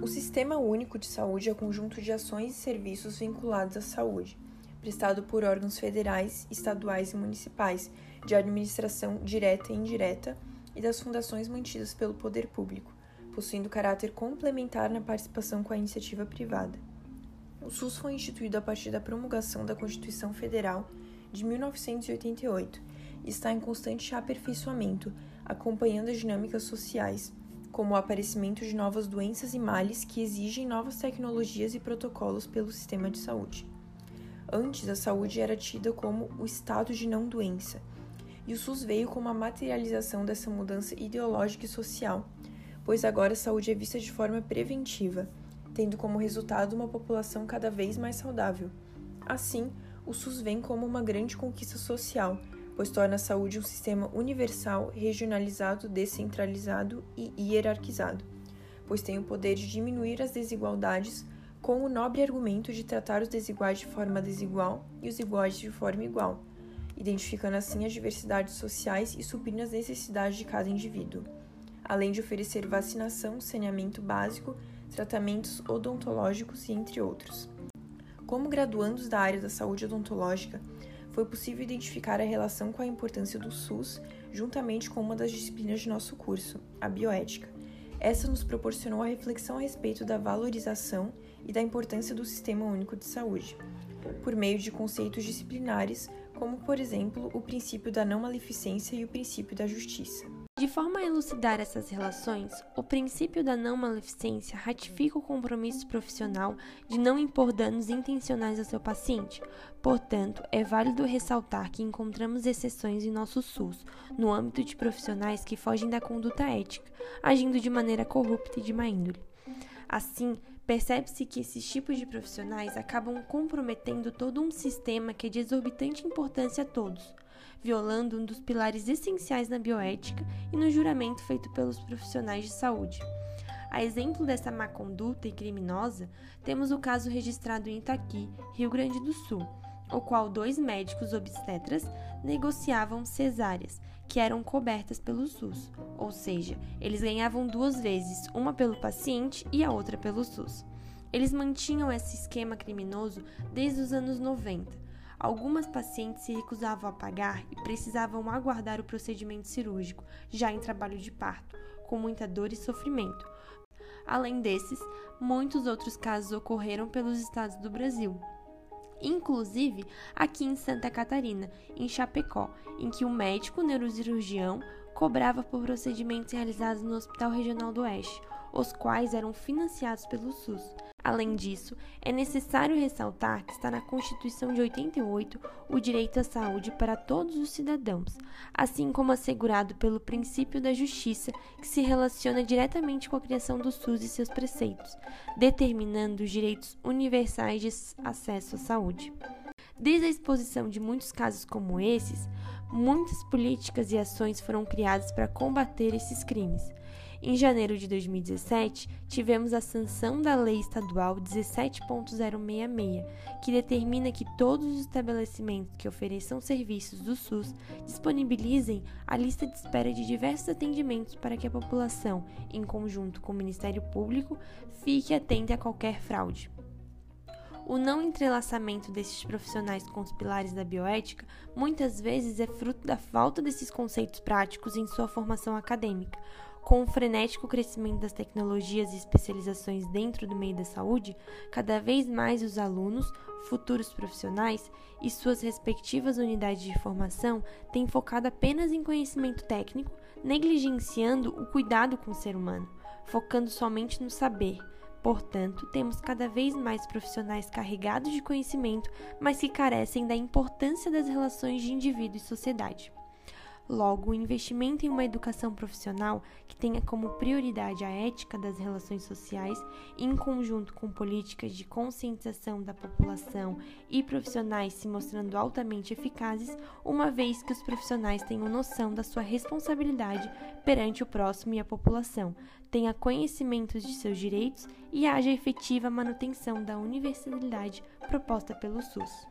O Sistema Único de Saúde é o conjunto de ações e serviços vinculados à saúde, prestado por órgãos federais, estaduais e municipais, de administração direta e indireta, e das fundações mantidas pelo poder público, possuindo caráter complementar na participação com a iniciativa privada. O SUS foi instituído a partir da promulgação da Constituição Federal de 1988 e está em constante aperfeiçoamento, acompanhando as dinâmicas sociais, como o aparecimento de novas doenças e males que exigem novas tecnologias e protocolos pelo sistema de saúde. Antes, a saúde era tida como o estado de não doença, e o SUS veio como a materialização dessa mudança ideológica e social, pois agora a saúde é vista de forma preventiva, tendo como resultado uma população cada vez mais saudável. Assim, o SUS vem como uma grande conquista social, pois torna a saúde um sistema universal, regionalizado, descentralizado e hierarquizado, pois tem o poder de diminuir as desigualdades com o nobre argumento de tratar os desiguais de forma desigual e os iguais de forma igual, identificando assim as diversidades sociais e suprindo as necessidades de cada indivíduo, além de oferecer vacinação, saneamento básico, tratamentos odontológicos e entre outros. Como graduandos da área da saúde odontológica, foi possível identificar a relação com a importância do SUS juntamente com uma das disciplinas de nosso curso, a bioética. Essa nos proporcionou a reflexão a respeito da valorização e da importância do Sistema Único de Saúde, por meio de conceitos disciplinares, como, por exemplo, o princípio da não maleficência e o princípio da justiça. De forma a elucidar essas relações, o princípio da não maleficência ratifica o compromisso profissional de não impor danos intencionais ao seu paciente. Portanto, é válido ressaltar que encontramos exceções em nosso SUS, no âmbito de profissionais que fogem da conduta ética, agindo de maneira corrupta e de má índole. Assim, percebe-se que esses tipos de profissionais acabam comprometendo todo um sistema que é de exorbitante importância a todos violando um dos pilares essenciais na bioética e no juramento feito pelos profissionais de saúde. A exemplo dessa má conduta e criminosa, temos o caso registrado em Itaqui, Rio Grande do Sul, o qual dois médicos obstetras negociavam cesáreas, que eram cobertas pelo SUS, ou seja, eles ganhavam duas vezes, uma pelo paciente e a outra pelo SUS. Eles mantinham esse esquema criminoso desde os anos 90, Algumas pacientes se recusavam a pagar e precisavam aguardar o procedimento cirúrgico, já em trabalho de parto, com muita dor e sofrimento. Além desses, muitos outros casos ocorreram pelos estados do Brasil, inclusive aqui em Santa Catarina, em Chapecó, em que o médico neurocirurgião cobrava por procedimentos realizados no Hospital Regional do Oeste, os quais eram financiados pelo SUS. Além disso, é necessário ressaltar que está na Constituição de 88 o direito à saúde para todos os cidadãos, assim como assegurado pelo princípio da justiça, que se relaciona diretamente com a criação do SUS e seus preceitos, determinando os direitos universais de acesso à saúde. Desde a exposição de muitos casos como esses, muitas políticas e ações foram criadas para combater esses crimes. Em janeiro de 2017, tivemos a sanção da Lei Estadual 17.066, que determina que todos os estabelecimentos que ofereçam serviços do SUS disponibilizem a lista de espera de diversos atendimentos para que a população, em conjunto com o Ministério Público, fique atenta a qualquer fraude. O não entrelaçamento desses profissionais com os pilares da bioética muitas vezes é fruto da falta desses conceitos práticos em sua formação acadêmica. Com o frenético crescimento das tecnologias e especializações dentro do meio da saúde, cada vez mais os alunos, futuros profissionais e suas respectivas unidades de formação têm focado apenas em conhecimento técnico, negligenciando o cuidado com o ser humano, focando somente no saber Portanto, temos cada vez mais profissionais carregados de conhecimento, mas que carecem da importância das relações de indivíduo e sociedade. Logo, o investimento em uma educação profissional que tenha como prioridade a ética das relações sociais, em conjunto com políticas de conscientização da população e profissionais se mostrando altamente eficazes, uma vez que os profissionais tenham noção da sua responsabilidade perante o próximo e a população, tenha conhecimentos de seus direitos e haja efetiva manutenção da universalidade proposta pelo SUS.